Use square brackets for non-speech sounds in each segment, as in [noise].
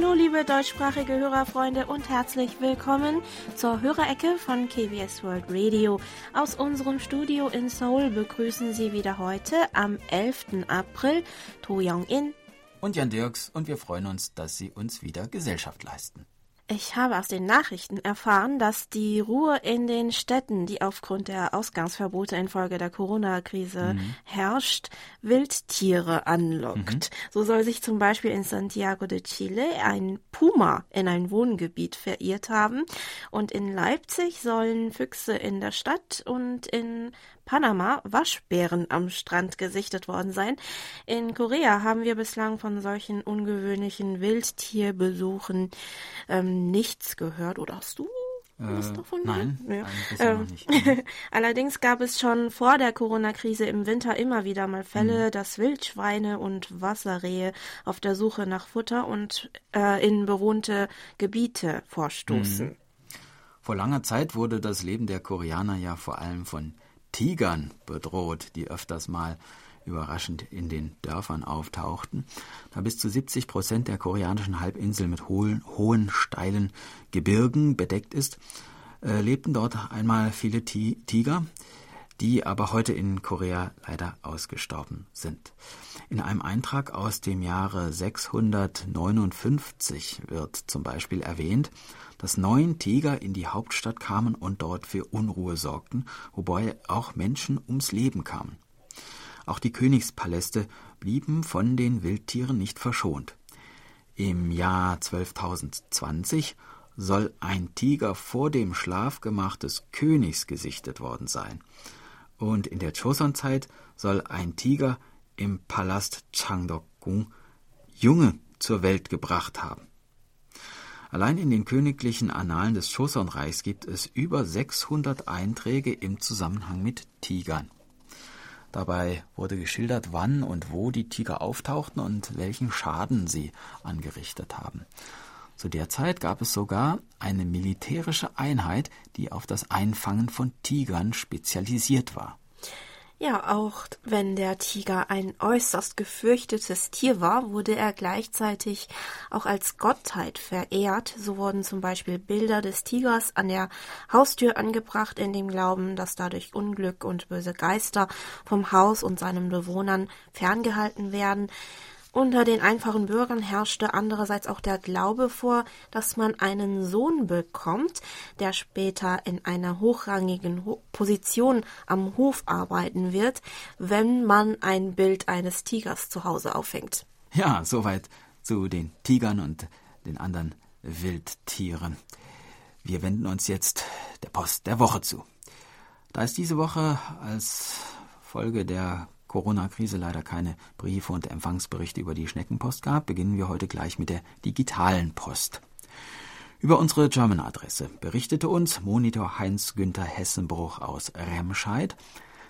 Hallo, liebe deutschsprachige Hörerfreunde und herzlich willkommen zur Hörerecke von KBS World Radio. Aus unserem Studio in Seoul begrüßen Sie wieder heute am 11. April To Young-in und Jan Dirks und wir freuen uns, dass Sie uns wieder Gesellschaft leisten. Ich habe aus den Nachrichten erfahren, dass die Ruhe in den Städten, die aufgrund der Ausgangsverbote infolge der Corona-Krise mhm. herrscht, Wildtiere anlockt. Mhm. So soll sich zum Beispiel in Santiago de Chile ein Puma in ein Wohngebiet verirrt haben und in Leipzig sollen Füchse in der Stadt und in Panama Waschbären am Strand gesichtet worden sein. In Korea haben wir bislang von solchen ungewöhnlichen Wildtierbesuchen ähm, nichts gehört. Oder hast du was äh, davon? Nein, ja. ähm. [laughs] Allerdings gab es schon vor der Corona-Krise im Winter immer wieder mal Fälle, mhm. dass Wildschweine und Wasserrehe auf der Suche nach Futter und äh, in bewohnte Gebiete vorstoßen. Mhm. Vor langer Zeit wurde das Leben der Koreaner ja vor allem von Tigern bedroht, die öfters mal überraschend in den Dörfern auftauchten, da bis zu 70 Prozent der koreanischen Halbinsel mit hohen, hohen steilen Gebirgen bedeckt ist, äh, lebten dort einmal viele Tiger, die aber heute in Korea leider ausgestorben sind. In einem Eintrag aus dem Jahre 659 wird zum Beispiel erwähnt, dass neun Tiger in die Hauptstadt kamen und dort für Unruhe sorgten, wobei auch Menschen ums Leben kamen. Auch die Königspaläste blieben von den Wildtieren nicht verschont. Im Jahr 12.020 soll ein Tiger vor dem Schlafgemach des Königs gesichtet worden sein. Und in der Joseon-Zeit soll ein Tiger im Palast Changdok-gung Junge zur Welt gebracht haben. Allein in den königlichen Annalen des Joseon-Reichs gibt es über 600 Einträge im Zusammenhang mit Tigern. Dabei wurde geschildert, wann und wo die Tiger auftauchten und welchen Schaden sie angerichtet haben. Zu der Zeit gab es sogar eine militärische Einheit, die auf das Einfangen von Tigern spezialisiert war. Ja, auch wenn der Tiger ein äußerst gefürchtetes Tier war, wurde er gleichzeitig auch als Gottheit verehrt. So wurden zum Beispiel Bilder des Tigers an der Haustür angebracht, in dem Glauben, dass dadurch Unglück und böse Geister vom Haus und seinen Bewohnern ferngehalten werden. Unter den einfachen Bürgern herrschte andererseits auch der Glaube vor, dass man einen Sohn bekommt, der später in einer hochrangigen Position am Hof arbeiten wird, wenn man ein Bild eines Tigers zu Hause aufhängt. Ja, soweit zu den Tigern und den anderen Wildtieren. Wir wenden uns jetzt der Post der Woche zu. Da es diese Woche als Folge der Corona-Krise leider keine Briefe und Empfangsberichte über die Schneckenpost gab, beginnen wir heute gleich mit der digitalen Post. Über unsere German-Adresse berichtete uns Monitor Heinz-Günther Hessenbruch aus Remscheid,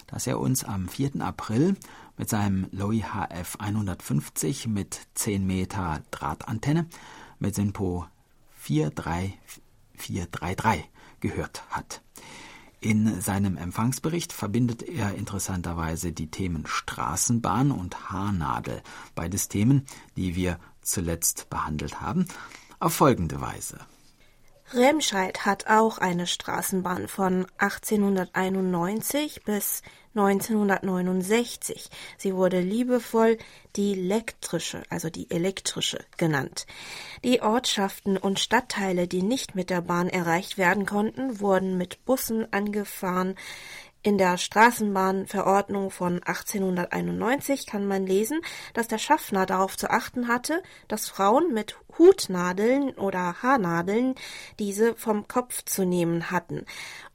dass er uns am 4. April mit seinem Lowy HF 150 mit 10 Meter Drahtantenne mit Sinpo 43433 gehört hat. In seinem Empfangsbericht verbindet er interessanterweise die Themen Straßenbahn und Haarnadel, beides Themen, die wir zuletzt behandelt haben, auf folgende Weise. Remscheid hat auch eine Straßenbahn von 1891 bis 1969. Sie wurde liebevoll die elektrische, also die elektrische genannt. Die Ortschaften und Stadtteile, die nicht mit der Bahn erreicht werden konnten, wurden mit Bussen angefahren. In der Straßenbahnverordnung von 1891 kann man lesen, dass der Schaffner darauf zu achten hatte, dass Frauen mit Hutnadeln oder Haarnadeln diese vom Kopf zu nehmen hatten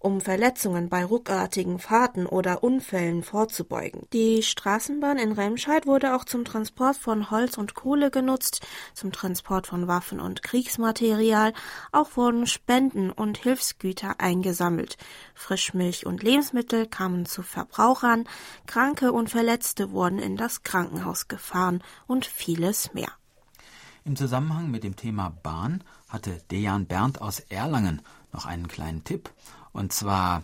um Verletzungen bei ruckartigen Fahrten oder Unfällen vorzubeugen. Die Straßenbahn in Remscheid wurde auch zum Transport von Holz und Kohle genutzt, zum Transport von Waffen und Kriegsmaterial, auch wurden Spenden und Hilfsgüter eingesammelt. Frischmilch und Lebensmittel kamen zu Verbrauchern, Kranke und Verletzte wurden in das Krankenhaus gefahren und vieles mehr. Im Zusammenhang mit dem Thema Bahn hatte Dejan Berndt aus Erlangen noch einen kleinen Tipp und zwar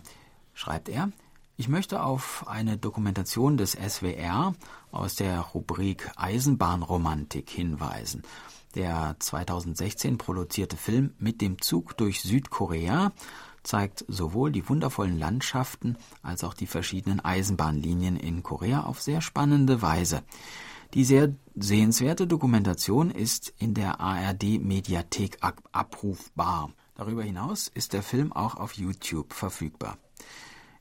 schreibt er, Ich möchte auf eine Dokumentation des SWR aus der Rubrik Eisenbahnromantik hinweisen. Der 2016 produzierte Film Mit dem Zug durch Südkorea zeigt sowohl die wundervollen Landschaften als auch die verschiedenen Eisenbahnlinien in Korea auf sehr spannende Weise. Die sehr sehenswerte Dokumentation ist in der ARD Mediathek abrufbar. Darüber hinaus ist der Film auch auf YouTube verfügbar.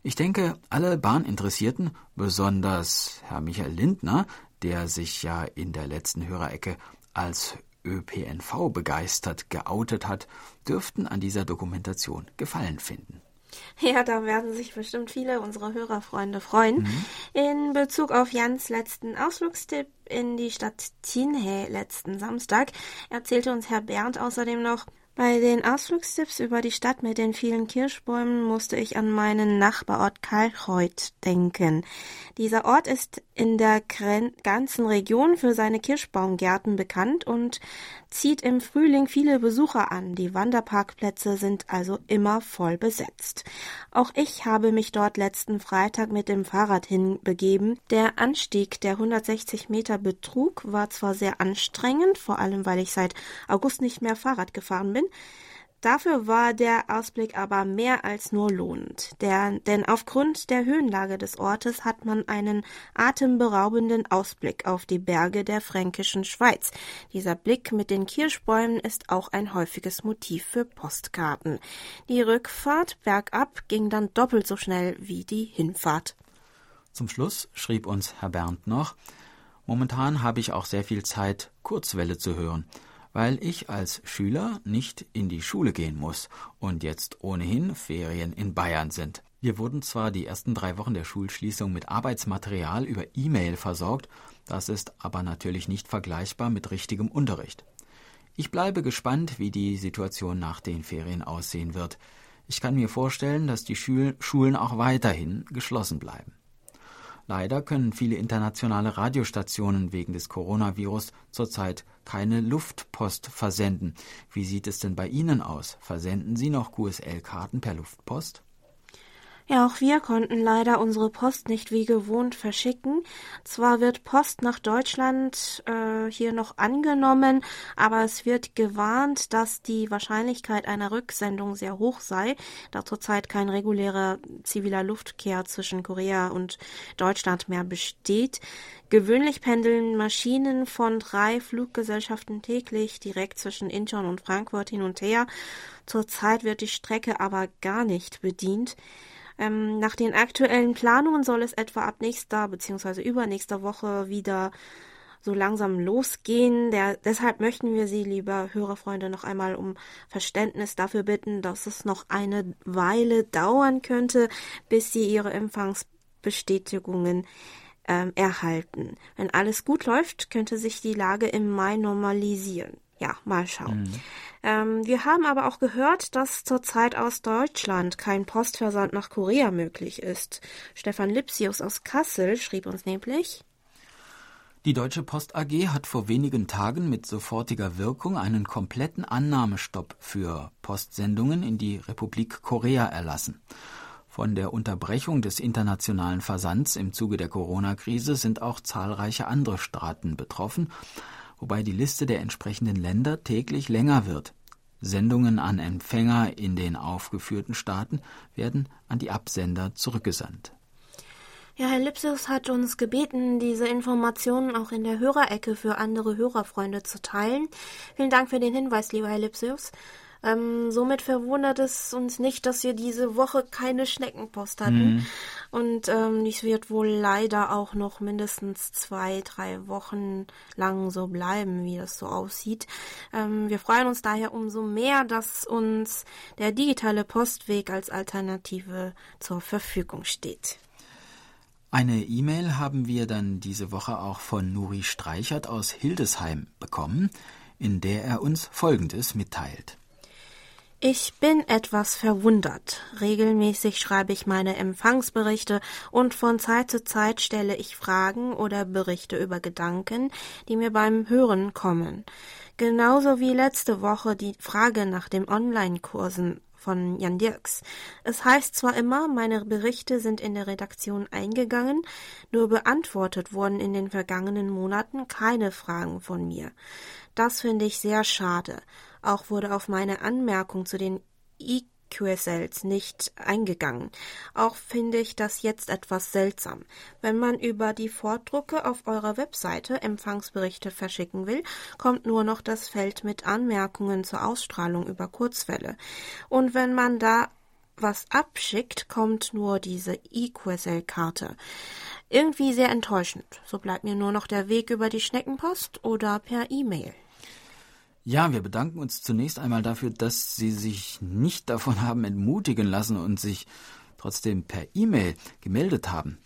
Ich denke, alle Bahninteressierten, besonders Herr Michael Lindner, der sich ja in der letzten Hörerecke als ÖPNV begeistert geoutet hat, dürften an dieser Dokumentation Gefallen finden. Ja, da werden sich bestimmt viele unserer Hörerfreunde freuen. Mhm. In Bezug auf Jans letzten Ausflugstipp in die Stadt Tinhe letzten Samstag erzählte uns Herr Bernd außerdem noch, bei den Ausflugstipps über die Stadt mit den vielen Kirschbäumen musste ich an meinen Nachbarort Kalchreuth denken. Dieser Ort ist in der ganzen Region für seine Kirschbaumgärten bekannt und zieht im Frühling viele Besucher an. Die Wanderparkplätze sind also immer voll besetzt. Auch ich habe mich dort letzten Freitag mit dem Fahrrad hinbegeben. Der Anstieg der 160 Meter Betrug war zwar sehr anstrengend, vor allem weil ich seit August nicht mehr Fahrrad gefahren bin, Dafür war der Ausblick aber mehr als nur lohnend, der, denn aufgrund der Höhenlage des Ortes hat man einen atemberaubenden Ausblick auf die Berge der fränkischen Schweiz. Dieser Blick mit den Kirschbäumen ist auch ein häufiges Motiv für Postkarten. Die Rückfahrt bergab ging dann doppelt so schnell wie die Hinfahrt. Zum Schluss schrieb uns Herr Bernd noch Momentan habe ich auch sehr viel Zeit, Kurzwelle zu hören weil ich als Schüler nicht in die Schule gehen muss und jetzt ohnehin Ferien in Bayern sind. Wir wurden zwar die ersten drei Wochen der Schulschließung mit Arbeitsmaterial über E-Mail versorgt, das ist aber natürlich nicht vergleichbar mit richtigem Unterricht. Ich bleibe gespannt, wie die Situation nach den Ferien aussehen wird. Ich kann mir vorstellen, dass die Schulen auch weiterhin geschlossen bleiben. Leider können viele internationale Radiostationen wegen des Coronavirus zurzeit keine Luftpost versenden. Wie sieht es denn bei Ihnen aus? Versenden Sie noch QSL-Karten per Luftpost? Ja, auch wir konnten leider unsere Post nicht wie gewohnt verschicken. Zwar wird Post nach Deutschland äh, hier noch angenommen, aber es wird gewarnt, dass die Wahrscheinlichkeit einer Rücksendung sehr hoch sei, da zurzeit kein regulärer ziviler Luftkehr zwischen Korea und Deutschland mehr besteht. Gewöhnlich pendeln Maschinen von drei Fluggesellschaften täglich direkt zwischen Incheon und Frankfurt hin und her. Zurzeit wird die Strecke aber gar nicht bedient. Ähm, nach den aktuellen Planungen soll es etwa ab nächster bzw. übernächster Woche wieder so langsam losgehen. Der, deshalb möchten wir Sie, liebe Hörerfreunde, noch einmal um Verständnis dafür bitten, dass es noch eine Weile dauern könnte, bis Sie Ihre Empfangsbestätigungen ähm, erhalten. Wenn alles gut läuft, könnte sich die Lage im Mai normalisieren. Ja, mal schauen. Mhm. Ähm, wir haben aber auch gehört, dass zurzeit aus Deutschland kein Postversand nach Korea möglich ist. Stefan Lipsius aus Kassel schrieb uns nämlich. Die Deutsche Post AG hat vor wenigen Tagen mit sofortiger Wirkung einen kompletten Annahmestopp für Postsendungen in die Republik Korea erlassen. Von der Unterbrechung des internationalen Versands im Zuge der Corona-Krise sind auch zahlreiche andere Staaten betroffen, wobei die Liste der entsprechenden Länder täglich länger wird. Sendungen an Empfänger in den aufgeführten Staaten werden an die Absender zurückgesandt. Ja, Herr Lipsius hat uns gebeten, diese Informationen auch in der Hörerecke für andere Hörerfreunde zu teilen. Vielen Dank für den Hinweis, lieber Herr Lipsius. Ähm, somit verwundert es uns nicht, dass wir diese Woche keine Schneckenpost hatten. Mhm. Und ähm, dies wird wohl leider auch noch mindestens zwei, drei Wochen lang so bleiben, wie das so aussieht. Ähm, wir freuen uns daher umso mehr, dass uns der digitale Postweg als Alternative zur Verfügung steht. Eine E-Mail haben wir dann diese Woche auch von Nuri Streichert aus Hildesheim bekommen, in der er uns Folgendes mitteilt. Ich bin etwas verwundert. Regelmäßig schreibe ich meine Empfangsberichte und von Zeit zu Zeit stelle ich Fragen oder Berichte über Gedanken, die mir beim Hören kommen. Genauso wie letzte Woche die Frage nach den Online-Kursen von Jan Dirks. Es heißt zwar immer, meine Berichte sind in der Redaktion eingegangen, nur beantwortet wurden in den vergangenen Monaten keine Fragen von mir. Das finde ich sehr schade. Auch wurde auf meine Anmerkung zu den QSLs nicht eingegangen. Auch finde ich das jetzt etwas seltsam. Wenn man über die Vordrucke auf eurer Webseite Empfangsberichte verschicken will, kommt nur noch das Feld mit Anmerkungen zur Ausstrahlung über Kurzwelle. Und wenn man da was abschickt, kommt nur diese eQSL-Karte. Irgendwie sehr enttäuschend. So bleibt mir nur noch der Weg über die Schneckenpost oder per E-Mail. Ja, wir bedanken uns zunächst einmal dafür, dass Sie sich nicht davon [laughs] haben entmutigen lassen und sich trotzdem per E-Mail gemeldet haben.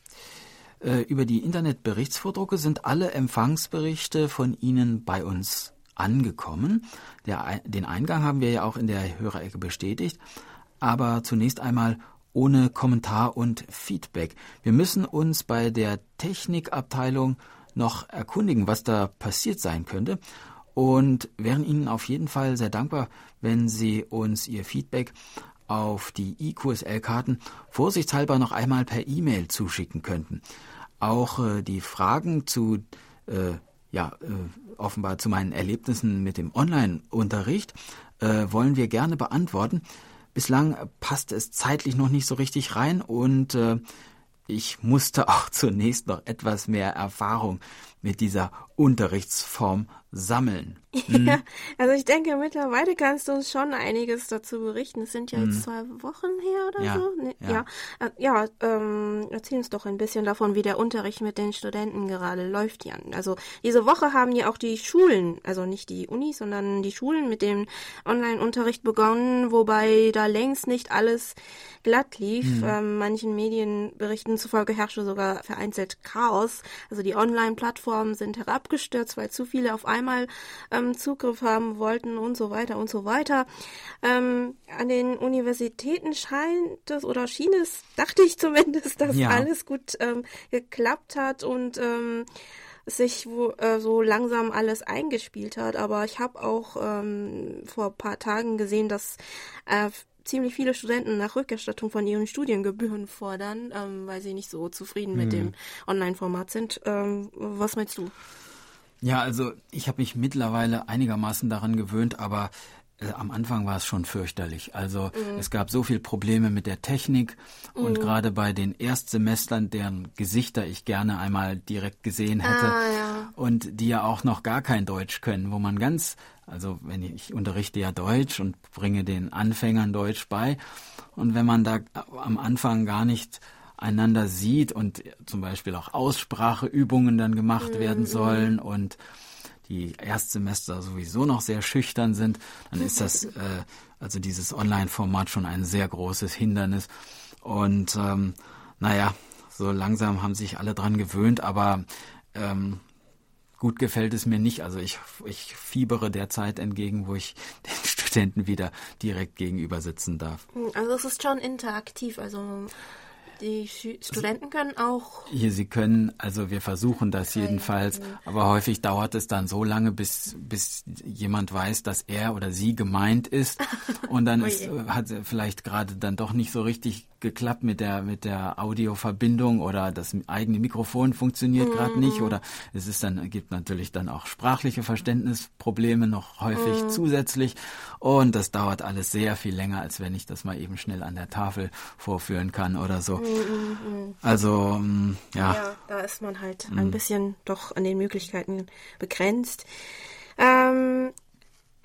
Äh, über die Internetberichtsvordrucke sind alle Empfangsberichte von Ihnen bei uns angekommen. Der, den Eingang haben wir ja auch in der Hörerecke bestätigt, aber zunächst einmal ohne Kommentar und Feedback. Wir müssen uns bei der Technikabteilung noch erkundigen, was da passiert sein könnte und wären Ihnen auf jeden Fall sehr dankbar, wenn Sie uns Ihr Feedback auf die IQSL-Karten vorsichtshalber noch einmal per E-Mail zuschicken könnten. Auch äh, die Fragen zu, äh, ja, äh, offenbar zu meinen Erlebnissen mit dem Online-Unterricht äh, wollen wir gerne beantworten. Bislang passt es zeitlich noch nicht so richtig rein und äh, ich musste [laughs] auch zunächst noch etwas mehr Erfahrung mit dieser Unterrichtsform sammeln. [laughs] Mhm. Ja, also ich denke, mittlerweile kannst du uns schon einiges dazu berichten. Es sind ja jetzt mhm. zwei Wochen her oder ja, so. Nee, ja, ja, äh, ja ähm, erzähl uns doch ein bisschen davon, wie der Unterricht mit den Studenten gerade läuft, Jan. Also diese Woche haben ja auch die Schulen, also nicht die Unis, sondern die Schulen mit dem Online-Unterricht begonnen, wobei da längst nicht alles glatt lief. Mhm. Ähm, manchen Medienberichten zufolge herrschte sogar vereinzelt Chaos. Also die Online-Plattformen sind herabgestürzt, weil zu viele auf einmal ähm, Zugriff haben wollten und so weiter und so weiter. Ähm, an den Universitäten scheint es oder schien es, [laughs] dachte ich zumindest, dass ja. alles gut ähm, geklappt hat und ähm, sich wo, äh, so langsam alles eingespielt hat. Aber ich habe auch ähm, vor ein paar Tagen gesehen, dass äh, ziemlich viele Studenten nach Rückerstattung von ihren Studiengebühren fordern, ähm, weil sie nicht so zufrieden mhm. mit dem Online-Format sind. Ähm, was meinst du? Ja, also ich habe mich mittlerweile einigermaßen daran gewöhnt, aber äh, am Anfang war es schon fürchterlich. Also mhm. es gab so viele Probleme mit der Technik mhm. und gerade bei den Erstsemestern, deren Gesichter ich gerne einmal direkt gesehen hätte ah, ja. und die ja auch noch gar kein Deutsch können, wo man ganz, also wenn ich, ich unterrichte ja Deutsch und bringe den Anfängern Deutsch bei und wenn man da am Anfang gar nicht einander sieht und zum Beispiel auch Ausspracheübungen dann gemacht mhm. werden sollen und die Erstsemester sowieso noch sehr schüchtern sind, dann ist das, [laughs] äh, also dieses Online-Format schon ein sehr großes Hindernis. Und ähm, naja, so langsam haben sich alle dran gewöhnt, aber ähm, gut gefällt es mir nicht. Also ich, ich fiebere der Zeit entgegen, wo ich [laughs] den Studenten wieder direkt gegenüber sitzen darf. Also es ist schon interaktiv, also die Studenten können auch. Hier, sie können, also wir versuchen das jedenfalls, aber häufig dauert es dann so lange, bis, bis jemand weiß, dass er oder sie gemeint ist. [laughs] Und dann ist, hat vielleicht gerade dann doch nicht so richtig geklappt mit der mit der Audioverbindung oder das eigene Mikrofon funktioniert mhm. gerade nicht oder es ist dann gibt natürlich dann auch sprachliche Verständnisprobleme noch häufig mhm. zusätzlich und das dauert alles sehr viel länger als wenn ich das mal eben schnell an der Tafel vorführen kann oder so. Mhm. mhm. Also mm, ja. Ja, da ist man halt ein mhm. bisschen doch an den Möglichkeiten begrenzt. Ähm,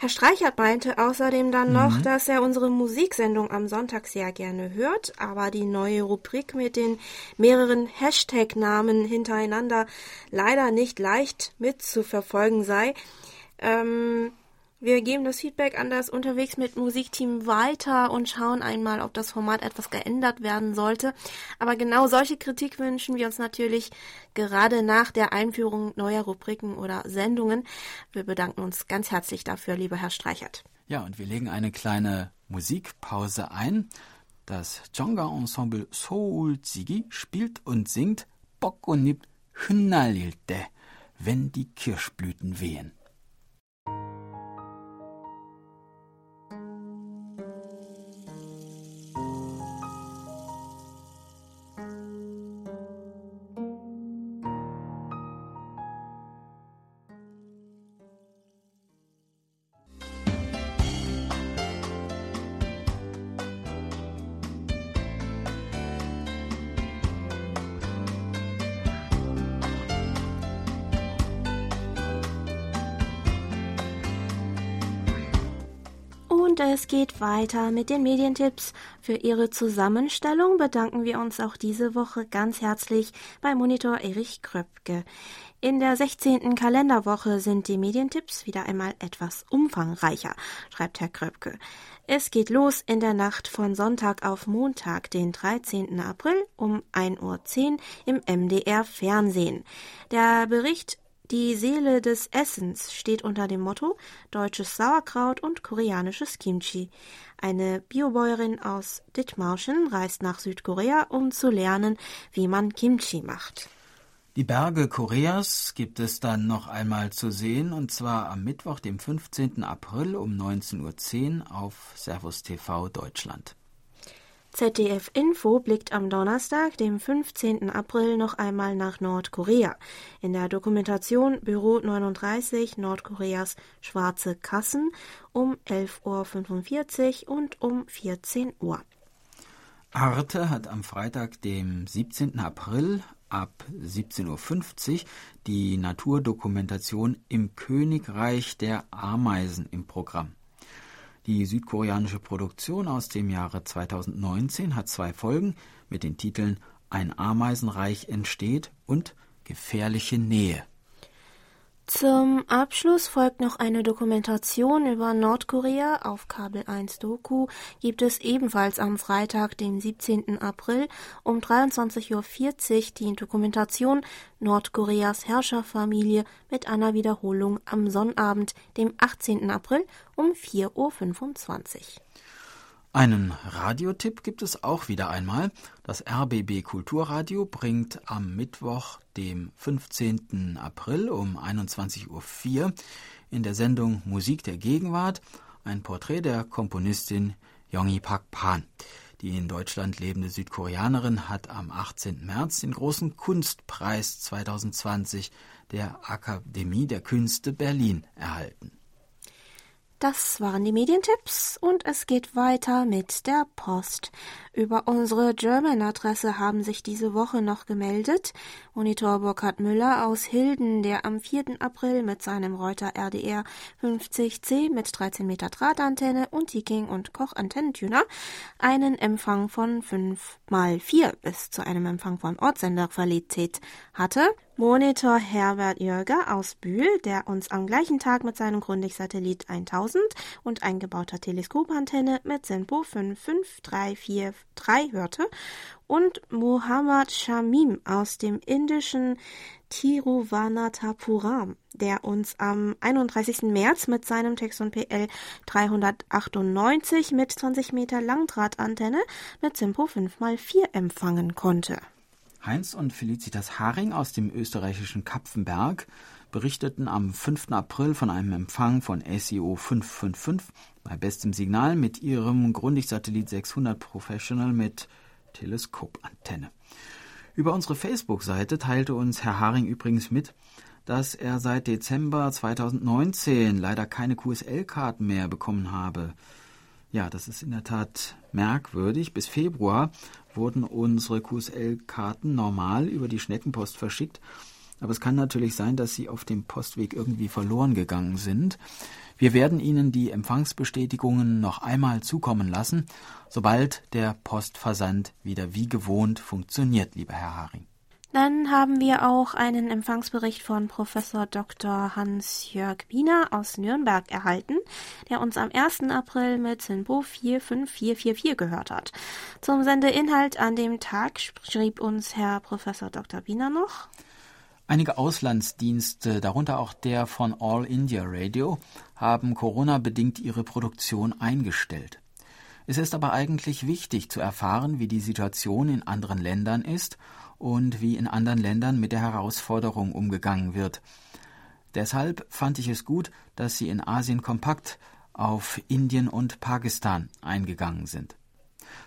Herr Streichert meinte außerdem dann noch, mhm. dass er unsere Musiksendung am Sonntag sehr gerne hört, aber die neue Rubrik mit den mehreren Hashtag-Namen hintereinander leider nicht leicht mitzuverfolgen sei. Ähm, wir geben das Feedback an das Unterwegs mit Musikteam weiter und schauen einmal, ob das Format etwas geändert werden sollte. Aber genau solche Kritik wünschen wir uns natürlich gerade nach der Einführung neuer Rubriken oder Sendungen. Wir bedanken uns ganz herzlich dafür, lieber Herr Streichert. Ja, und wir legen eine kleine Musikpause ein. Das Jonga Ensemble Soul Zigi spielt und singt Bokonip Hünnalilte, wenn die Kirschblüten wehen. Und es geht weiter mit den Medientipps. Für Ihre Zusammenstellung bedanken wir uns auch diese Woche ganz herzlich bei Monitor Erich Kröpke. In der 16. Kalenderwoche sind die Medientipps wieder einmal etwas umfangreicher, schreibt Herr Kröpke. Es geht los in der Nacht von Sonntag auf Montag, den 13. April um 1.10 Uhr im MDR Fernsehen. Der Bericht die Seele des Essens steht unter dem Motto deutsches Sauerkraut und koreanisches Kimchi. Eine Biobäuerin aus Dithmarschen reist nach Südkorea, um zu lernen, wie man Kimchi macht. Die Berge Koreas gibt es dann noch einmal zu sehen, und zwar am Mittwoch, dem 15. April um 19.10 Uhr auf Servus TV Deutschland. ZDF Info blickt am Donnerstag, dem 15. April, noch einmal nach Nordkorea. In der Dokumentation Büro 39 Nordkoreas Schwarze Kassen um 11.45 Uhr und um 14 Uhr. Arte hat am Freitag, dem 17. April ab 17.50 Uhr die Naturdokumentation Im Königreich der Ameisen im Programm. Die südkoreanische Produktion aus dem Jahre 2019 hat zwei Folgen mit den Titeln Ein Ameisenreich entsteht und Gefährliche Nähe. Zum Abschluss folgt noch eine Dokumentation über Nordkorea auf Kabel 1 Doku. Gibt es ebenfalls am Freitag, den 17. April um 23.40 Uhr die Dokumentation Nordkoreas Herrscherfamilie mit einer Wiederholung am Sonnabend, dem 18. April um 4.25 Uhr. Einen Radiotipp gibt es auch wieder einmal. Das RBB Kulturradio bringt am Mittwoch, dem 15. April um 21.04 Uhr in der Sendung Musik der Gegenwart ein Porträt der Komponistin Yongi Pak Pan. Die in Deutschland lebende Südkoreanerin hat am 18. März den großen Kunstpreis 2020 der Akademie der Künste Berlin erhalten. Das waren die Medientipps und es geht weiter mit der Post. Über unsere German-Adresse haben sich diese Woche noch gemeldet Monitor Burkhard Müller aus Hilden, der am 4. April mit seinem Reuter RDR 50C mit 13 Meter Drahtantenne und Tiking und Koch Antennentuner einen Empfang von 5 mal 4 bis zu einem Empfang von Ortssenderqualität hatte. Monitor Herbert Jörger aus Bühl, der uns am gleichen Tag mit seinem Grundig-Satellit 1000 und eingebauter Teleskopantenne mit Senpo 55343 hörte und Muhammad Shamim aus dem indischen Tiruvananthapuram, der uns am 31. März mit seinem Texon PL 398 mit 20 Meter Langdrahtantenne mit Simpo 5x4 empfangen konnte. Heinz und Felicitas Haring aus dem österreichischen Kapfenberg berichteten am 5. April von einem Empfang von SEO 555 bei bestem Signal mit ihrem Grundig-Satellit 600 Professional mit Teleskopantenne. Über unsere Facebook-Seite teilte uns Herr Haring übrigens mit, dass er seit Dezember 2019 leider keine QSL-Karten mehr bekommen habe. Ja, das ist in der Tat merkwürdig. Bis Februar wurden unsere QSL-Karten normal über die Schneckenpost verschickt. Aber es kann natürlich sein, dass sie auf dem Postweg irgendwie verloren gegangen sind. Wir werden Ihnen die Empfangsbestätigungen noch einmal zukommen lassen, sobald der Postversand wieder wie gewohnt funktioniert, lieber Herr Haring. Dann haben wir auch einen Empfangsbericht von Professor Dr. Hans-Jörg Wiener aus Nürnberg erhalten, der uns am 1. April mit Sinbo 45444 gehört hat. Zum Sendeinhalt an dem Tag schrieb uns Herr Professor Dr. Wiener noch. Einige Auslandsdienste, darunter auch der von All India Radio, haben Corona-bedingt ihre Produktion eingestellt. Es ist aber eigentlich wichtig zu erfahren, wie die Situation in anderen Ländern ist und wie in anderen Ländern mit der Herausforderung umgegangen wird. Deshalb fand ich es gut, dass Sie in Asien kompakt auf Indien und Pakistan eingegangen sind.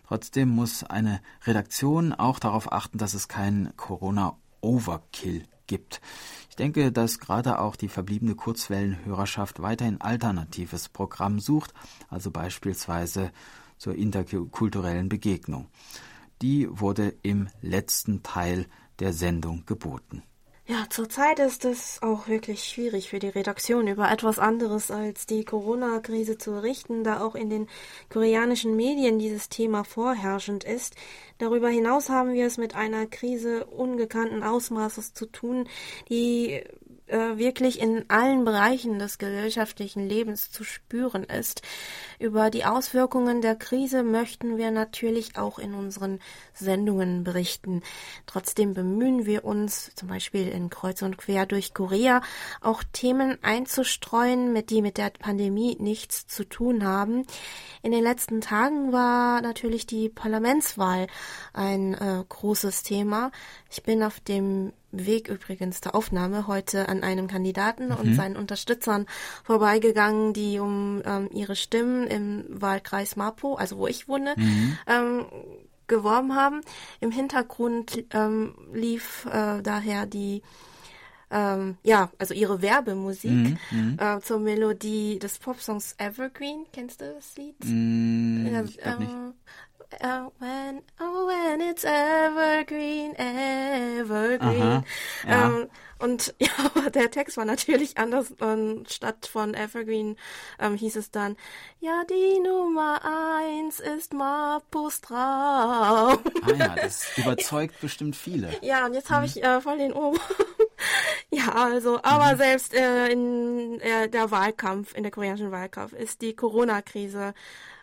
Trotzdem muss eine Redaktion auch darauf achten, dass es kein Corona-Overkill gibt. Ich denke, dass gerade auch die verbliebene Kurzwellenhörerschaft weiterhin alternatives Programm sucht, also beispielsweise zur interkulturellen Begegnung die wurde im letzten Teil der Sendung geboten. Ja, zurzeit ist es auch wirklich schwierig für die Redaktion, über etwas anderes als die Corona-Krise zu berichten, da auch in den koreanischen Medien dieses Thema vorherrschend ist. Darüber hinaus haben wir es mit einer Krise ungekannten Ausmaßes zu tun, die äh, wirklich in allen Bereichen des gesellschaftlichen Lebens zu spüren ist. Über die Auswirkungen der Krise möchten wir natürlich auch in unseren Sendungen berichten. Trotzdem bemühen wir uns, zum Beispiel in Kreuz und Quer durch Korea, auch Themen einzustreuen, mit die mit der Pandemie nichts zu tun haben. In den letzten Tagen war natürlich die Parlamentswahl ein äh, großes Thema. Ich bin auf dem Weg übrigens der Aufnahme heute an einem Kandidaten mhm. und seinen Unterstützern vorbeigegangen, die um ähm, ihre Stimmen im Wahlkreis Mapo, also wo ich wohne, mhm. ähm, geworben haben. Im Hintergrund ähm, lief äh, daher die ähm, ja, also ihre Werbemusik mhm, mhm. äh, zur Melodie des Popsongs Evergreen. Kennst du das Lied? Mm, ich glaub nicht. Uh, when, oh, when it's evergreen, evergreen. Aha, ja. ähm, und [laughs] ja, der Text war natürlich anders. Und statt von Evergreen ähm, hieß es dann, ja, die Nummer eins ist Mapus Traum. Ah ja, das [laughs] überzeugt bestimmt viele. Ja, und jetzt mhm. habe ich äh, voll den Ohr. [laughs] ja, also, aber mhm. selbst äh, in äh, der Wahlkampf, in der koreanischen Wahlkampf, ist die Corona-Krise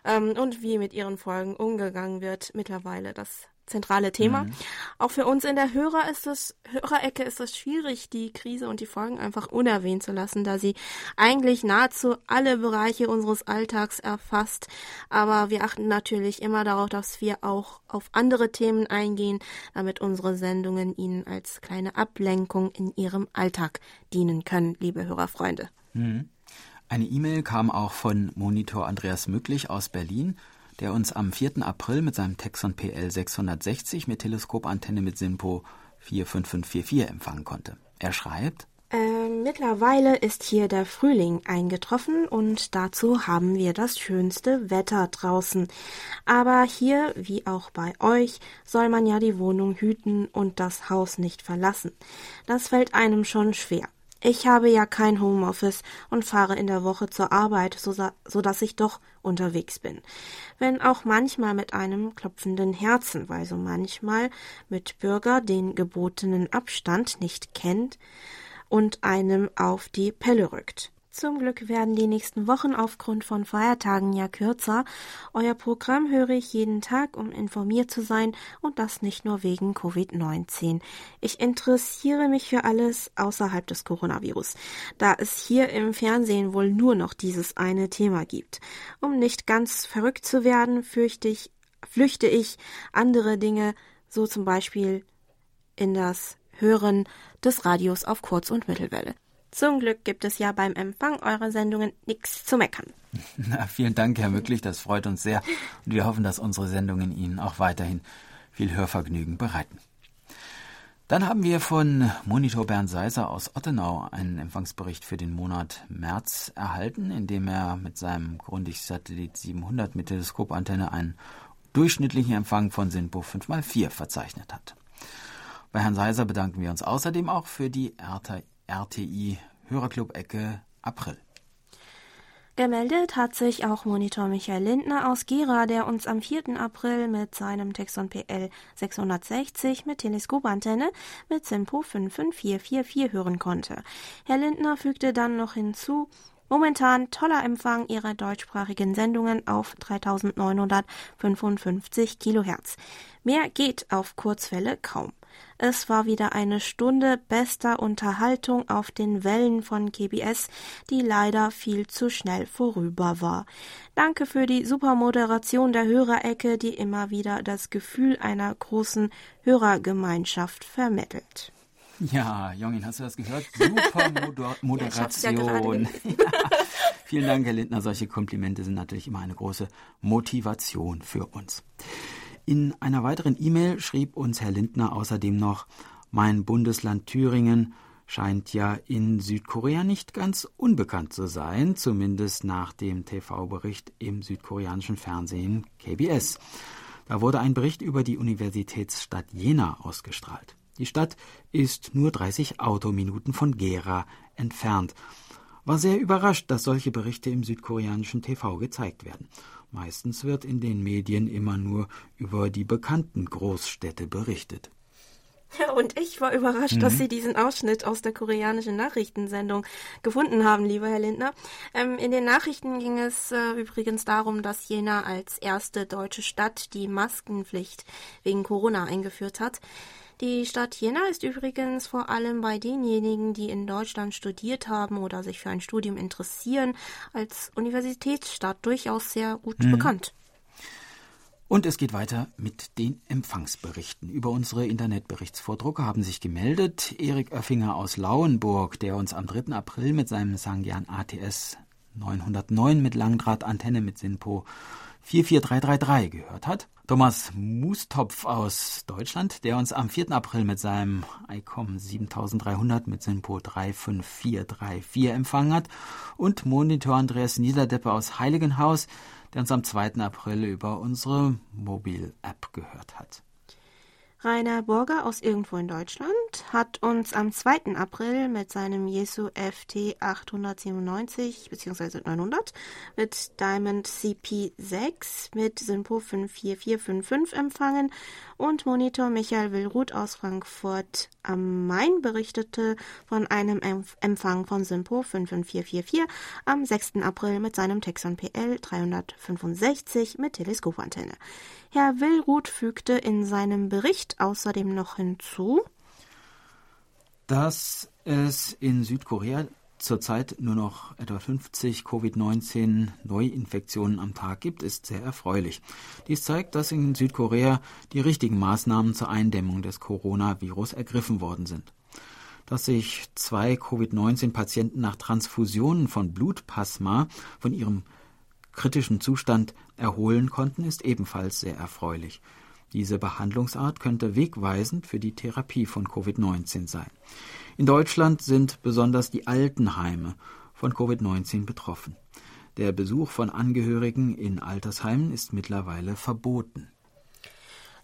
ähm, und wie mit ihren Folgen umgegangen wird mittlerweile das zentrale Thema. Mhm. Auch für uns in der Hörer ist es, Hörerecke ist es schwierig, die Krise und die Folgen einfach unerwähnt zu lassen, da sie eigentlich nahezu alle Bereiche unseres Alltags erfasst. Aber wir achten natürlich immer darauf, dass wir auch auf andere Themen eingehen, damit unsere Sendungen Ihnen als kleine Ablenkung in Ihrem Alltag dienen können, liebe Hörerfreunde. Mhm. Eine E-Mail kam auch von Monitor Andreas Mücklich aus Berlin der uns am 4. April mit seinem Texon PL 660 mit Teleskopantenne mit SINPO 45544 empfangen konnte. Er schreibt, äh, mittlerweile ist hier der Frühling eingetroffen und dazu haben wir das schönste Wetter draußen. Aber hier, wie auch bei euch, soll man ja die Wohnung hüten und das Haus nicht verlassen. Das fällt einem schon schwer. Ich habe ja kein Homeoffice und fahre in der Woche zur Arbeit, so, so dass ich doch unterwegs bin. Wenn auch manchmal mit einem klopfenden Herzen, weil so manchmal mit Bürger den gebotenen Abstand nicht kennt und einem auf die Pelle rückt. Zum Glück werden die nächsten Wochen aufgrund von Feiertagen ja kürzer. Euer Programm höre ich jeden Tag, um informiert zu sein und das nicht nur wegen Covid-19. Ich interessiere mich für alles außerhalb des Coronavirus, da es hier im Fernsehen wohl nur noch dieses eine Thema gibt. Um nicht ganz verrückt zu werden, fürchte ich, flüchte ich andere Dinge, so zum Beispiel in das Hören des Radios auf Kurz- und Mittelwelle. Zum Glück gibt es ja beim Empfang eurer Sendungen nichts zu meckern. [laughs] Na, vielen Dank, Herr Mücklich, das freut uns sehr und wir hoffen, dass unsere Sendungen Ihnen auch weiterhin viel Hörvergnügen bereiten. Dann haben wir von Monitor Bernd Seiser aus Ottenau einen Empfangsbericht für den Monat März erhalten, in dem er mit seinem Grundig Satellit 700 mit Teleskopantenne einen durchschnittlichen Empfang von SINPO 5x4 verzeichnet hat. Bei Herrn Seiser bedanken wir uns außerdem auch für die RTI Hörerclub-Ecke April. Gemeldet hat sich auch Monitor Michael Lindner aus Gera, der uns am 4. April mit seinem Texon PL 660 mit Teleskopantenne mit Simpo 55444 hören konnte. Herr Lindner fügte dann noch hinzu, Momentan toller Empfang ihrer deutschsprachigen Sendungen auf 3955 Kilohertz. Mehr geht auf Kurzwelle kaum. Es war wieder eine Stunde bester Unterhaltung auf den Wellen von KBS, die leider viel zu schnell vorüber war. Danke für die super Moderation der Hörerecke, die immer wieder das Gefühl einer großen Hörergemeinschaft vermittelt. Ja, Jongin, hast du das gehört? Super Moder Moderation. [laughs] Ja, [laughs] Vielen Dank, Herr Lindner. Solche Komplimente sind natürlich immer eine große Motivation für uns. In einer weiteren E-Mail schrieb uns Herr Lindner außerdem noch, mein Bundesland Thüringen scheint ja in Südkorea nicht ganz unbekannt zu sein, zumindest nach dem TV-Bericht im südkoreanischen Fernsehen KBS. Da wurde ein Bericht über die Universitätsstadt Jena ausgestrahlt. Die Stadt ist nur 30 Autominuten von Gera entfernt. War sehr überrascht, dass solche Berichte im südkoreanischen TV gezeigt werden. Meistens wird in den Medien immer nur über die bekannten Großstädte berichtet. Ja, [laughs] und ich war überrascht, mhm. dass Sie diesen Ausschnitt aus der koreanischen Nachrichtensendung gefunden haben, lieber Herr Lindner. Ähm, in den Nachrichten ging es äh, übrigens darum, dass Jena als erste deutsche Stadt die Maskenpflicht wegen Corona eingeführt hat. Die Stadt Jena ist übrigens vor allem bei denjenigen, die in Deutschland studiert haben oder sich für ein Studium interessieren, als Universitätsstadt durchaus sehr gut mhm. bekannt. Und es geht weiter mit den Empfangsberichten. Über unsere Internetberichtsvordrucke haben sich gemeldet Erik Oeffinger aus Lauenburg, der uns am 3. April mit seinem Sangian ATS 909 mit Langdrahtantenne mit SINPO 44333 gehört hat. Thomas Mustopf aus Deutschland, der uns am 4. April mit seinem ICOM 7300 mit SINPO 35434 empfangen hat. Und Monitor Andreas Niederdeppe aus Heiligenhaus, der uns am 2. April über unsere Mobil-App gehört hat. Rainer Borger aus irgendwo in Deutschland hat uns am 2. April mit seinem Jesu FT 897 bzw. 900 mit Diamond CP6 mit Synpo 54455 empfangen und Monitor Michael Willruth aus Frankfurt am Main berichtete von einem Empfang von Synpo 55444 am 6. April mit seinem Texon PL 365 mit Teleskopantenne. Herr Willruth fügte in seinem Bericht außerdem noch hinzu, dass es in Südkorea zurzeit nur noch etwa 50 Covid-19 Neuinfektionen am Tag gibt, ist sehr erfreulich. Dies zeigt, dass in Südkorea die richtigen Maßnahmen zur Eindämmung des Coronavirus ergriffen worden sind. Dass sich zwei Covid-19-Patienten nach Transfusionen von Blutplasma von ihrem kritischen Zustand erholen konnten, ist ebenfalls sehr erfreulich. Diese Behandlungsart könnte wegweisend für die Therapie von Covid-19 sein. In Deutschland sind besonders die Altenheime von Covid-19 betroffen. Der Besuch von Angehörigen in Altersheimen ist mittlerweile verboten.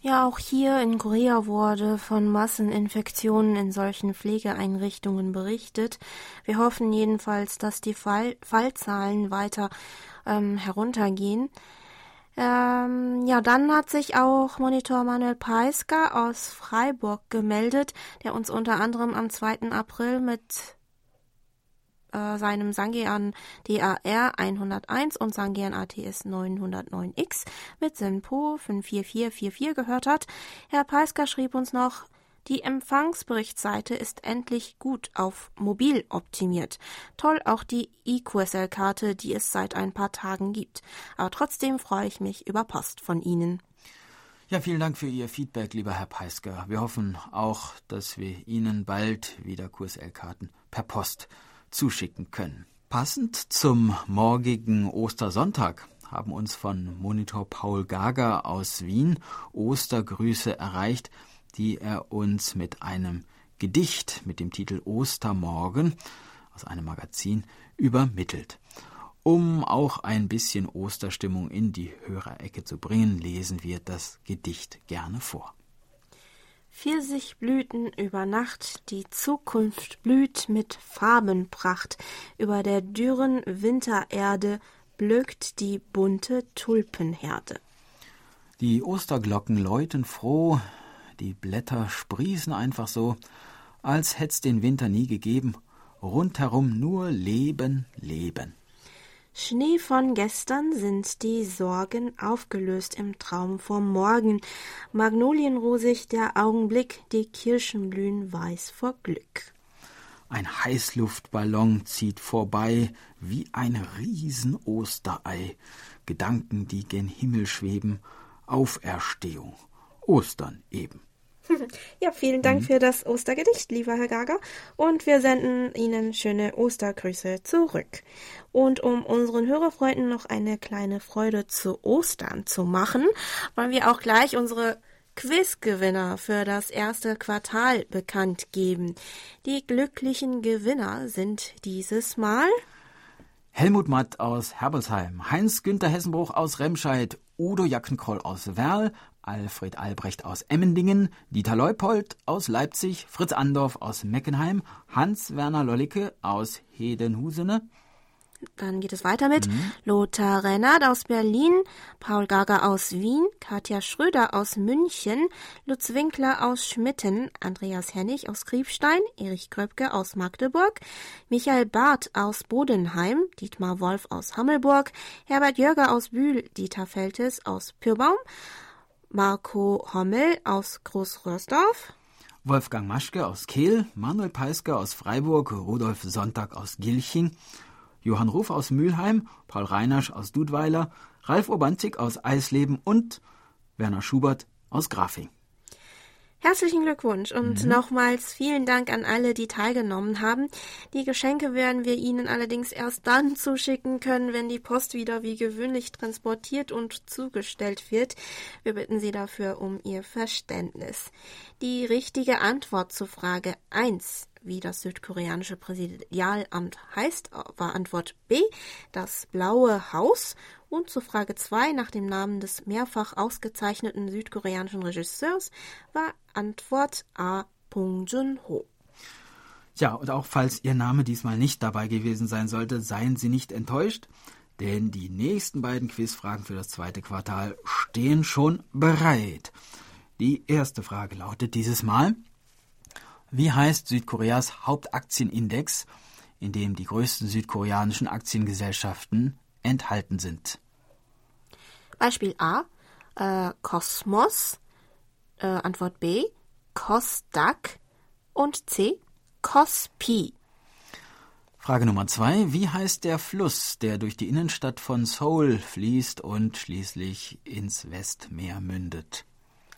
Ja, auch hier in Korea wurde von Masseninfektionen in solchen Pflegeeinrichtungen berichtet. Wir hoffen jedenfalls, dass die Fall Fallzahlen weiter ähm, heruntergehen. Ähm, ja, dann hat sich auch Monitor Manuel Peisker aus Freiburg gemeldet, der uns unter anderem am 2. April mit äh, seinem Sangean DAR 101 und Sangean ATS 909X mit Senpo 54444 gehört hat. Herr Peisker schrieb uns noch, die Empfangsberichtsseite ist endlich gut auf mobil optimiert. Toll auch die eQSL-Karte, die es seit ein paar Tagen gibt. Aber trotzdem freue ich mich über Post von Ihnen. Ja, vielen Dank für Ihr Feedback, lieber Herr Peisker. Wir hoffen auch, dass wir Ihnen bald wieder QSL-Karten per Post zuschicken können. Passend zum morgigen Ostersonntag haben uns von Monitor Paul Gager aus Wien Ostergrüße erreicht die er uns mit einem Gedicht mit dem Titel Ostermorgen aus einem Magazin übermittelt. Um auch ein bisschen Osterstimmung in die Hörerecke zu bringen, lesen wir das Gedicht gerne vor. Pfirsichblüten über Nacht, die Zukunft blüht mit Farbenpracht, über der dürren Wintererde blökt die bunte Tulpenherde. Die Osterglocken läuten froh, die Blätter sprießen einfach so, als hätt's den Winter nie gegeben, rundherum nur Leben, Leben. Schnee von gestern sind die Sorgen aufgelöst im Traum vom Morgen. Magnolienrosig der Augenblick, die Kirschen blühen weiß vor Glück. Ein Heißluftballon zieht vorbei wie ein Riesenosterei. Gedanken, die gen Himmel schweben, Auferstehung, Ostern eben. [laughs] Ja, vielen Dank mhm. für das Ostergedicht, lieber Herr Gager. Und wir senden Ihnen schöne Ostergrüße zurück. Und um unseren Hörerfreunden noch eine kleine Freude zu Ostern zu machen, wollen wir auch gleich unsere Quizgewinner für das erste Quartal bekannt geben. Die glücklichen Gewinner sind dieses Mal Helmut Matt aus Herbelsheim, Heinz-Günther Hessenbruch aus Remscheid, Udo Jackenkroll aus Werl, Alfred Albrecht aus Emmendingen, Dieter Leupold aus Leipzig, Fritz Andorf aus Meckenheim, Hans-Werner Lollicke aus Hedenhusene, dann geht es weiter mit mhm. Lothar Rennert aus Berlin, Paul Gager aus Wien, Katja Schröder aus München, Lutz Winkler aus Schmitten, Andreas Hennig aus Kriebstein, Erich Kröpke aus Magdeburg, Michael Barth aus Bodenheim, Dietmar Wolf aus Hammelburg, Herbert Jörger aus Bühl, Dieter Feltes aus Pürbaum, Marco Hommel aus Großröhrsdorf, Wolfgang Maschke aus Kehl, Manuel Peisker aus Freiburg, Rudolf Sonntag aus Gilching, Johann Ruf aus Mülheim, Paul Reinasch aus Dudweiler, Ralf Urbanzig aus Eisleben. Und Werner Schubert aus Grafing. Herzlichen Glückwunsch und mhm. nochmals vielen Dank an alle, die teilgenommen haben. Die Geschenke werden wir Ihnen allerdings erst dann zuschicken können, wenn die Post wieder wie gewöhnlich transportiert und zugestellt wird. Wir bitten Sie dafür um Ihr Verständnis. Die richtige Antwort zu Frage 1 wie das südkoreanische Präsidialamt heißt, war Antwort B, das Blaue Haus. Und zu Frage 2 nach dem Namen des mehrfach ausgezeichneten südkoreanischen Regisseurs war Antwort A. Bong Joon-ho. Ja, und auch falls Ihr Name diesmal nicht dabei gewesen sein sollte, seien Sie nicht enttäuscht, denn die nächsten beiden Quizfragen für das zweite Quartal stehen schon bereit. Die erste Frage lautet dieses Mal, wie heißt Südkoreas Hauptaktienindex, in dem die größten südkoreanischen Aktiengesellschaften enthalten sind? Beispiel A, äh, Kosmos, äh, Antwort B, Kosdaq und C, Kospi. Frage Nummer zwei. Wie heißt der Fluss, der durch die Innenstadt von Seoul fließt und schließlich ins Westmeer mündet?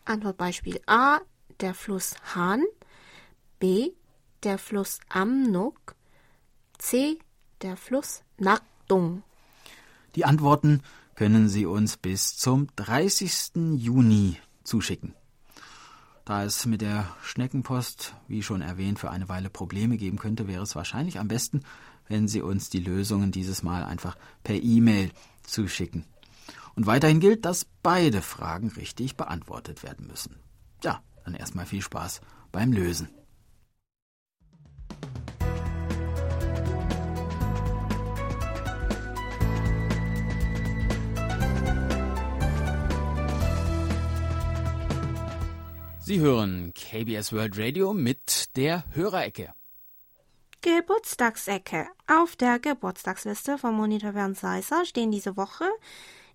Antwort Beispiel A, der Fluss Han. B. Der Fluss Amnok. C. Der Fluss Nakdong. Die Antworten können Sie uns bis zum 30. Juni zuschicken. Da es mit der Schneckenpost, wie schon erwähnt, für eine Weile Probleme geben könnte, wäre es wahrscheinlich am besten, wenn Sie uns die Lösungen dieses Mal einfach per E-Mail zuschicken. Und weiterhin gilt, dass beide Fragen richtig beantwortet werden müssen. Ja, dann erstmal viel Spaß beim Lösen. Sie hören KBS World Radio mit der Hörerecke. Geburtstagsecke. Auf der Geburtstagsliste von Monitor Bernd Seisser stehen diese Woche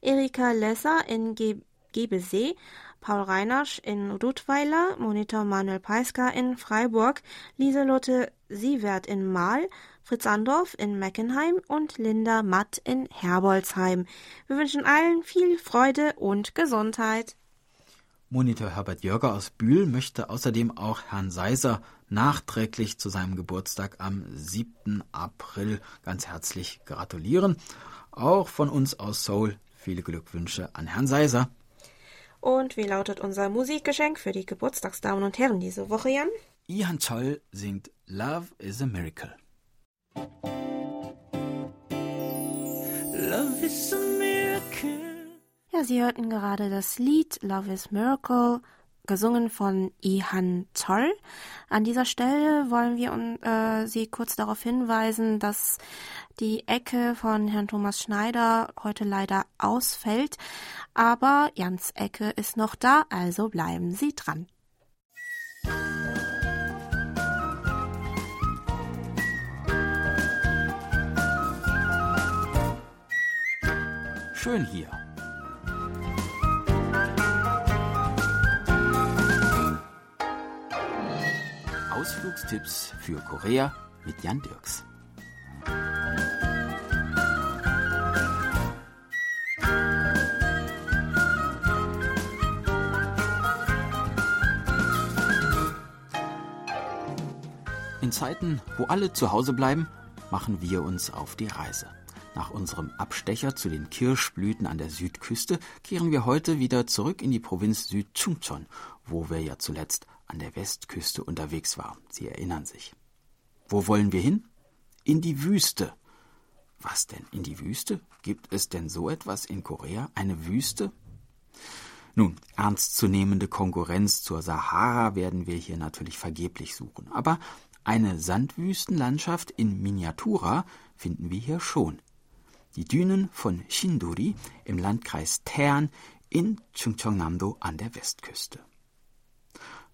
Erika Lesser in Ge Gebesee, Paul Reinasch in Dudweiler, Monitor Manuel Peisker in Freiburg, Lieselotte Sievert in Mahl, Fritz Andorf in Meckenheim und Linda Matt in Herbolzheim. Wir wünschen allen viel Freude und Gesundheit. Monitor Herbert Jörger aus Bühl möchte außerdem auch Herrn Seiser nachträglich zu seinem Geburtstag am 7. April ganz herzlich gratulieren. Auch von uns aus Seoul viele Glückwünsche an Herrn Seiser. Und wie lautet unser Musikgeschenk für die Geburtstagsdamen und Herren diese Woche, Jan? Ihan Choll singt Love is a Miracle. Love is a miracle. Ja, Sie hörten gerade das Lied Love is Miracle, gesungen von Ihan Zoll. An dieser Stelle wollen wir äh, Sie kurz darauf hinweisen, dass die Ecke von Herrn Thomas Schneider heute leider ausfällt, aber Jans Ecke ist noch da, also bleiben Sie dran. Schön hier. Ausflugstipps für Korea mit Jan Dirks. In Zeiten, wo alle zu Hause bleiben, machen wir uns auf die Reise. Nach unserem Abstecher zu den Kirschblüten an der Südküste kehren wir heute wieder zurück in die Provinz Südchungcheon, wo wir ja zuletzt an der Westküste unterwegs war. Sie erinnern sich. Wo wollen wir hin? In die Wüste. Was denn in die Wüste? Gibt es denn so etwas in Korea? Eine Wüste? Nun, ernstzunehmende Konkurrenz zur Sahara werden wir hier natürlich vergeblich suchen. Aber eine Sandwüstenlandschaft in Miniatura finden wir hier schon. Die Dünen von Shinduri im Landkreis Taean in Chungcheongnam-do an der Westküste.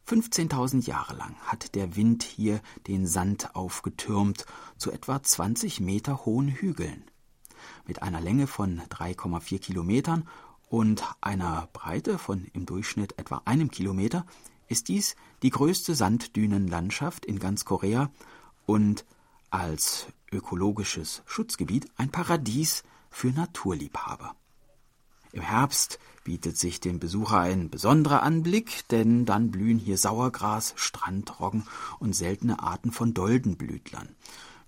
15.000 Jahre lang hat der Wind hier den Sand aufgetürmt zu etwa 20 Meter hohen Hügeln. Mit einer Länge von 3,4 Kilometern und einer Breite von im Durchschnitt etwa einem Kilometer ist dies die größte Sanddünenlandschaft in ganz Korea und als ökologisches Schutzgebiet ein Paradies für Naturliebhaber. Im Herbst bietet sich dem Besucher ein besonderer Anblick, denn dann blühen hier Sauergras, Strandroggen und seltene Arten von Doldenblütlern.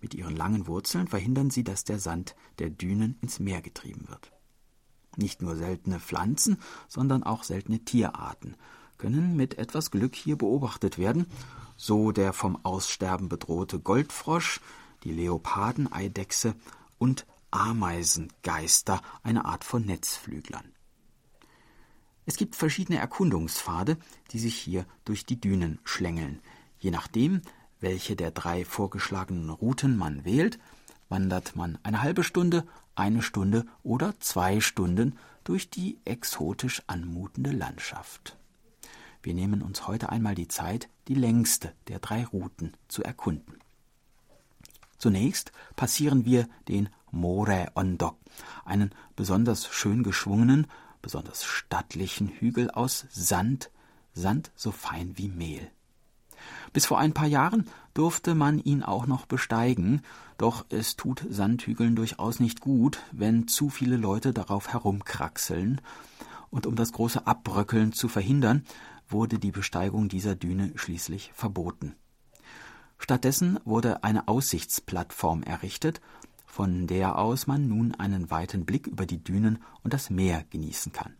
Mit ihren langen Wurzeln verhindern sie, dass der Sand der Dünen ins Meer getrieben wird. Nicht nur seltene Pflanzen, sondern auch seltene Tierarten können mit etwas Glück hier beobachtet werden, so der vom Aussterben bedrohte Goldfrosch, die Leopardeneidechse und Ameisengeister, eine Art von Netzflüglern. Es gibt verschiedene Erkundungspfade, die sich hier durch die Dünen schlängeln. Je nachdem, welche der drei vorgeschlagenen Routen man wählt, wandert man eine halbe Stunde, eine Stunde oder zwei Stunden durch die exotisch anmutende Landschaft. Wir nehmen uns heute einmal die Zeit, die längste der drei Routen zu erkunden. Zunächst passieren wir den More Ondok, einen besonders schön geschwungenen, besonders stattlichen Hügel aus Sand, Sand so fein wie Mehl. Bis vor ein paar Jahren durfte man ihn auch noch besteigen, doch es tut Sandhügeln durchaus nicht gut, wenn zu viele Leute darauf herumkraxeln, und um das große Abbröckeln zu verhindern, wurde die Besteigung dieser Düne schließlich verboten. Stattdessen wurde eine Aussichtsplattform errichtet, von der aus man nun einen weiten Blick über die Dünen und das Meer genießen kann.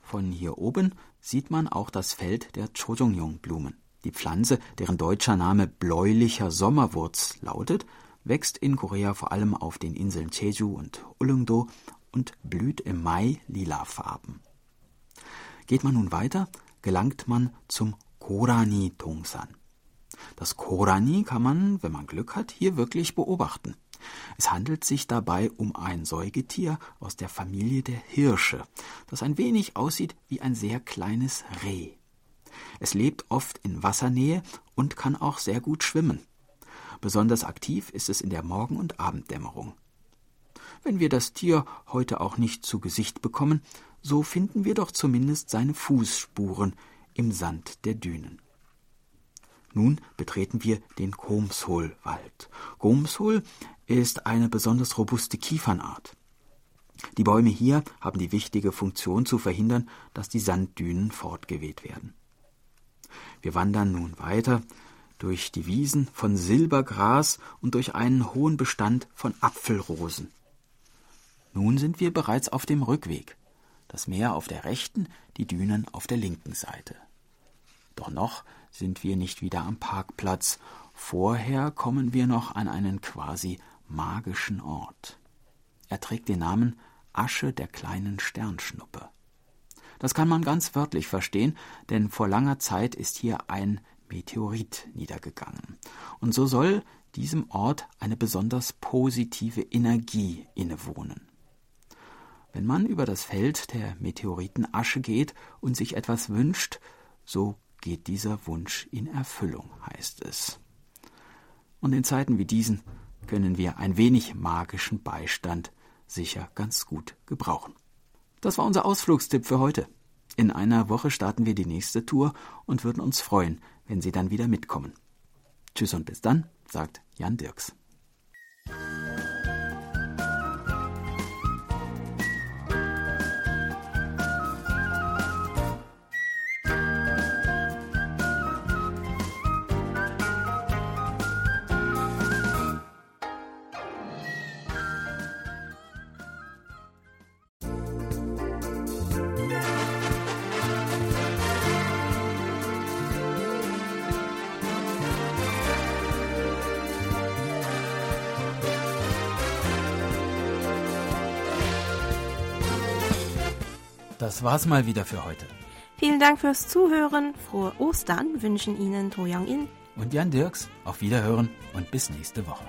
Von hier oben sieht man auch das Feld der Chojongyong-Blumen. Die Pflanze, deren deutscher Name bläulicher Sommerwurz lautet, wächst in Korea vor allem auf den Inseln Jeju und Ulleungdo und blüht im Mai lilafarben. Geht man nun weiter, gelangt man zum Korani-Tongsan. Das Korani kann man, wenn man Glück hat, hier wirklich beobachten. Es handelt sich dabei um ein Säugetier aus der Familie der Hirsche, das ein wenig aussieht wie ein sehr kleines Reh. Es lebt oft in Wassernähe und kann auch sehr gut schwimmen. Besonders aktiv ist es in der Morgen- und Abenddämmerung. Wenn wir das Tier heute auch nicht zu Gesicht bekommen, so finden wir doch zumindest seine Fußspuren im Sand der Dünen. Nun betreten wir den Komshol-Wald. Komshol ist eine besonders robuste Kiefernart. Die Bäume hier haben die wichtige Funktion zu verhindern, dass die Sanddünen fortgeweht werden. Wir wandern nun weiter durch die Wiesen von Silbergras und durch einen hohen Bestand von Apfelrosen. Nun sind wir bereits auf dem Rückweg. Das Meer auf der rechten, die Dünen auf der linken Seite. Doch noch sind wir nicht wieder am Parkplatz. Vorher kommen wir noch an einen quasi magischen Ort. Er trägt den Namen Asche der kleinen Sternschnuppe. Das kann man ganz wörtlich verstehen, denn vor langer Zeit ist hier ein Meteorit niedergegangen. Und so soll diesem Ort eine besonders positive Energie innewohnen. Wenn man über das Feld der Meteoritenasche geht und sich etwas wünscht, so geht dieser Wunsch in Erfüllung, heißt es. Und in Zeiten wie diesen können wir ein wenig magischen Beistand sicher ganz gut gebrauchen. Das war unser Ausflugstipp für heute. In einer Woche starten wir die nächste Tour und würden uns freuen, wenn Sie dann wieder mitkommen. Tschüss und bis dann, sagt Jan Dirks. Das war's mal wieder für heute. Vielen Dank fürs Zuhören. Frohe Ostern wünschen Ihnen To Young In und Jan Dirks. Auf Wiederhören und bis nächste Woche.